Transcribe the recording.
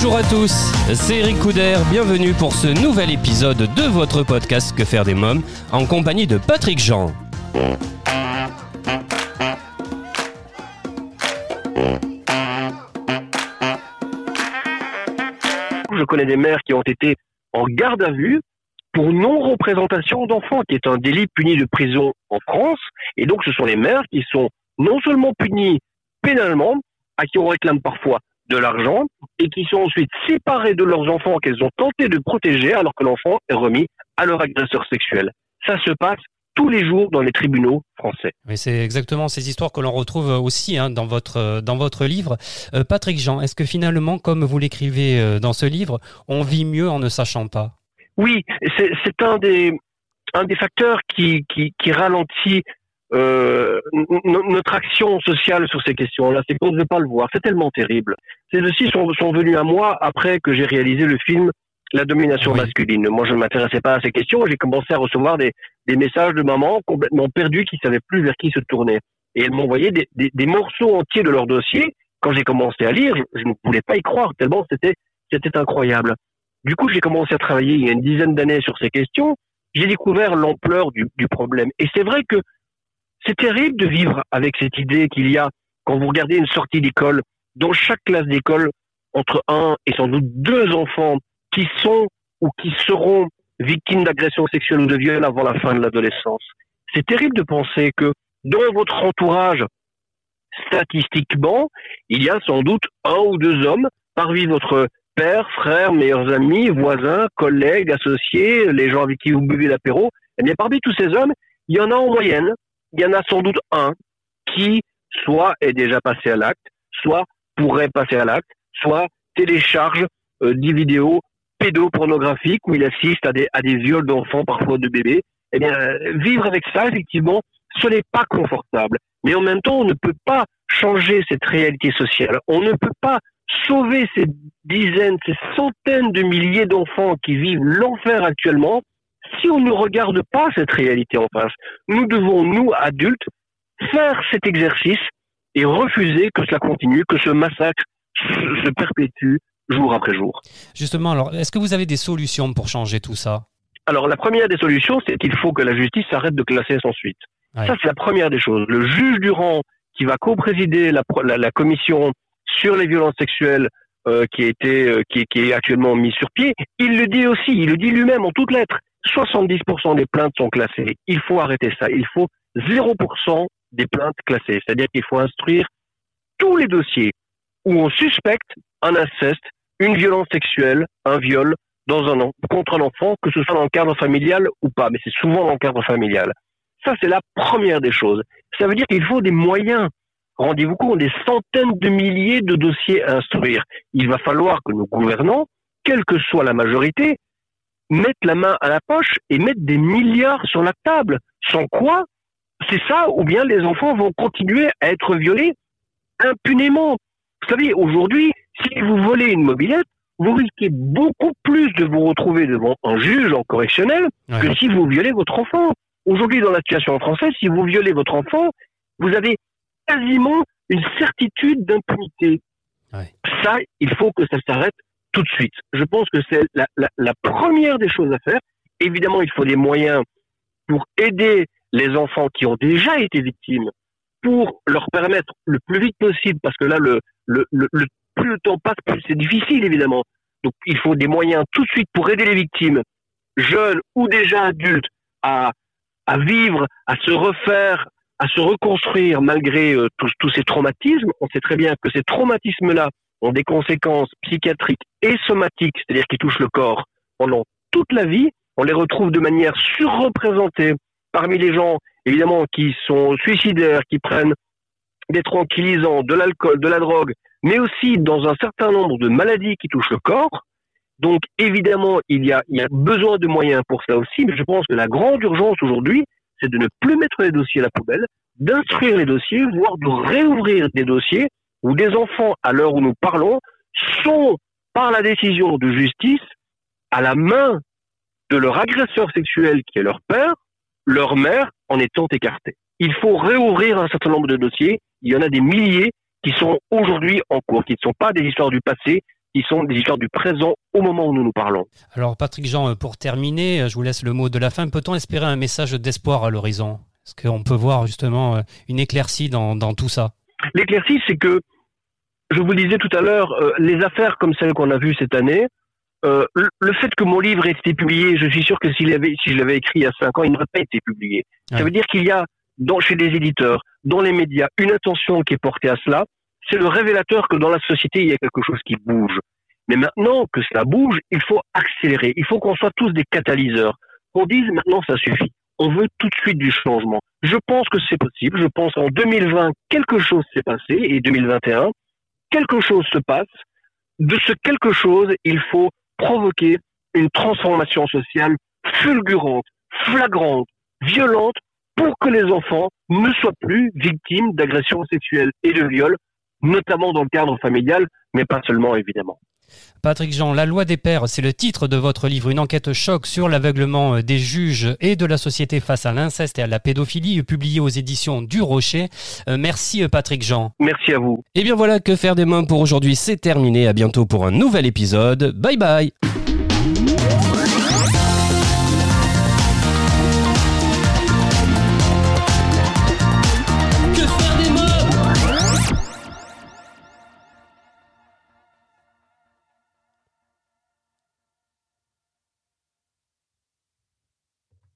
Bonjour à tous, c'est Eric Couder, bienvenue pour ce nouvel épisode de votre podcast Que faire des mômes en compagnie de Patrick Jean. Je connais des mères qui ont été en garde à vue pour non-représentation d'enfants, qui est un délit puni de prison en France. Et donc, ce sont les mères qui sont non seulement punies pénalement, à qui on réclame parfois de l'argent, et qui sont ensuite séparées de leurs enfants qu'elles ont tenté de protéger alors que l'enfant est remis à leur agresseur sexuel. Ça se passe tous les jours dans les tribunaux français. Mais c'est exactement ces histoires que l'on retrouve aussi hein, dans, votre, dans votre livre. Euh, Patrick Jean, est-ce que finalement, comme vous l'écrivez euh, dans ce livre, on vit mieux en ne sachant pas? Oui, c'est un des, un des facteurs qui, qui, qui ralentit euh, notre action sociale sur ces questions-là. C'est qu'on ne veut pas le voir. C'est tellement terrible. Ces dossiers sont, sont venus à moi après que j'ai réalisé le film La domination Oui. masculine. Moi, je ne m'intéressais pas à ces questions. J'ai commencé à recevoir des, des messages de mamans complètement perdues qui savaient plus vers qui se tourner. Et elles m'envoyaient des, des, des morceaux entiers de leur dossier. Quand j'ai commencé à lire, je, je ne pouvais pas y croire tellement c'était c'était incroyable. Du coup, j'ai commencé à travailler il y a une dizaine d'années sur ces questions. J'ai découvert l'ampleur du, du problème. Et c'est vrai que c'est terrible de vivre avec cette idée qu'il y a, quand vous regardez une sortie d'école, dans chaque classe d'école, entre un et sans doute deux enfants qui sont ou qui seront victimes d'agressions sexuelles ou de viols avant la fin de l'adolescence. C'est terrible de penser que dans votre entourage, statistiquement, il y a sans doute un ou deux hommes parmi votre père, frère, meilleurs amis, voisins, collègues, associés, les gens avec qui vous buvez l'apéro. Eh bien, parmi tous ces hommes, il y en a en moyenne, il y en a sans doute un qui soit est déjà passé à l'acte, soit pourrait passer à l'acte, soit télécharge euh, des vidéos pédopornographiques où il assiste à des, à des viols d'enfants, parfois de bébés. Eh bien, vivre avec ça, effectivement, ce n'est pas confortable. Mais en même temps, on ne peut pas changer cette réalité sociale. On ne peut pas sauver ces dizaines, ces centaines de milliers d'enfants qui vivent l'enfer actuellement si on ne regarde pas cette réalité en face. Nous devons, nous, adultes, faire cet exercice et refuser que cela continue, que ce massacre se perpétue jour après jour. Justement, alors, est-ce que vous avez des solutions pour changer tout ça? Alors la première des solutions, c'est qu'il faut que la justice arrête de classer sans suite. Ouais. Ça, c'est la première des choses. Le juge Durand, qui va co-présider la, pro- la, la commission sur les violences sexuelles euh, qui, a été, euh, qui, qui est actuellement mise sur pied, il le dit aussi, il le dit lui-même en toutes lettres. 70% des plaintes sont classées. Il faut arrêter ça. Il faut 0% des plaintes classées. C'est-à-dire qu'il faut instruire tous les dossiers où on suspecte un inceste, une violence sexuelle, un viol dans un contre un enfant, que ce soit dans le cadre familial ou pas, mais c'est souvent dans le cadre familial. Ça, c'est la première des choses. Ça veut dire qu'il faut des moyens. Rendez-vous compte, des centaines de milliers de dossiers à instruire. Il va falloir que nos gouvernants, quelle que soit la majorité, mettent la main à la poche et mettent des milliards sur la table. Sans quoi, c'est ça, ou bien les enfants vont continuer à être violés impunément. Vous savez, aujourd'hui, si vous volez une mobilette, vous risquez beaucoup plus de vous retrouver devant un juge en correctionnel Ouais. que si vous violez votre enfant. Aujourd'hui, dans la situation française, si vous violez votre enfant, vous avez quasiment une certitude d'impunité. Ouais. Ça, il faut que ça s'arrête tout de suite. Je pense que c'est la, la, première des choses à faire. Évidemment, il faut des moyens pour aider les enfants qui ont déjà été victimes, pour leur permettre le plus vite possible, parce que là, le, le, le plus le temps passe, plus c'est difficile, évidemment. Donc, il faut des moyens tout de suite pour aider les victimes, jeunes ou déjà adultes, à, à vivre, à se refaire, à se reconstruire malgré euh, tous, tous ces traumatismes. On sait très bien que ces traumatismes-là ont des conséquences psychiatriques et somatiques, c'est-à-dire qui touchent le corps pendant toute la vie. On les retrouve de manière surreprésentée parmi les gens, évidemment, qui sont suicidaires, qui prennent des tranquillisants, de l'alcool, de la drogue, mais aussi dans un certain nombre de maladies qui touchent le corps. Donc évidemment, il y, a, il y a besoin de moyens pour ça aussi, mais je pense que la grande urgence aujourd'hui, c'est de ne plus mettre les dossiers à la poubelle, d'instruire les dossiers, voire de réouvrir des dossiers où des enfants, à l'heure où nous parlons, sont, par la décision de justice, à la main de leur agresseur sexuel qui est leur père, leur mère, en étant écartés. Il faut réouvrir un certain nombre de dossiers. Il y en a des milliers qui sont aujourd'hui en cours, qui ne sont pas des histoires du passé, qui sont des histoires du présent au moment où nous nous parlons. Alors Patrick Jean, pour terminer, je vous laisse le mot de la fin. Peut-on espérer un message d'espoir à l'horizon? Est-ce qu'on peut voir justement une éclaircie dans, dans tout ça? L'éclaircie, c'est que, je vous le disais tout à l'heure, euh, les affaires comme celles qu'on a vues cette année, euh, le fait que mon livre ait été publié, je suis sûr que s'il avait, si je l'avais écrit il y a cinq ans, il n'aurait pas été publié. Ça veut dire qu'il y a dans, chez des éditeurs, dans les médias, une attention qui est portée à cela. C'est le révélateur que dans la société, il y a quelque chose qui bouge. Mais maintenant que cela bouge, il faut accélérer. Il faut qu'on soit tous des catalyseurs. Qu'on dise maintenant ça suffit. On veut tout de suite du changement. Je pense que c'est possible. Je pense qu'en 2020, quelque chose s'est passé et 2021, quelque chose se passe. De ce quelque chose, il faut provoquer une transformation sociale fulgurante, flagrante, violente pour que les enfants ne soient plus victimes d'agressions sexuelles et de viols, notamment dans le cadre familial, mais pas seulement évidemment. Patrick Jean, La loi des pères, c'est le titre de votre livre, une enquête choc sur l'aveuglement euh, des juges et de la société face à l'inceste et à la pédophilie, publié aux éditions du Rocher. Euh, merci euh, Patrick Jean. Merci à vous. Et eh bien voilà, que faire des mains pour aujourd'hui, c'est terminé. À bientôt pour un nouvel épisode. Bye bye.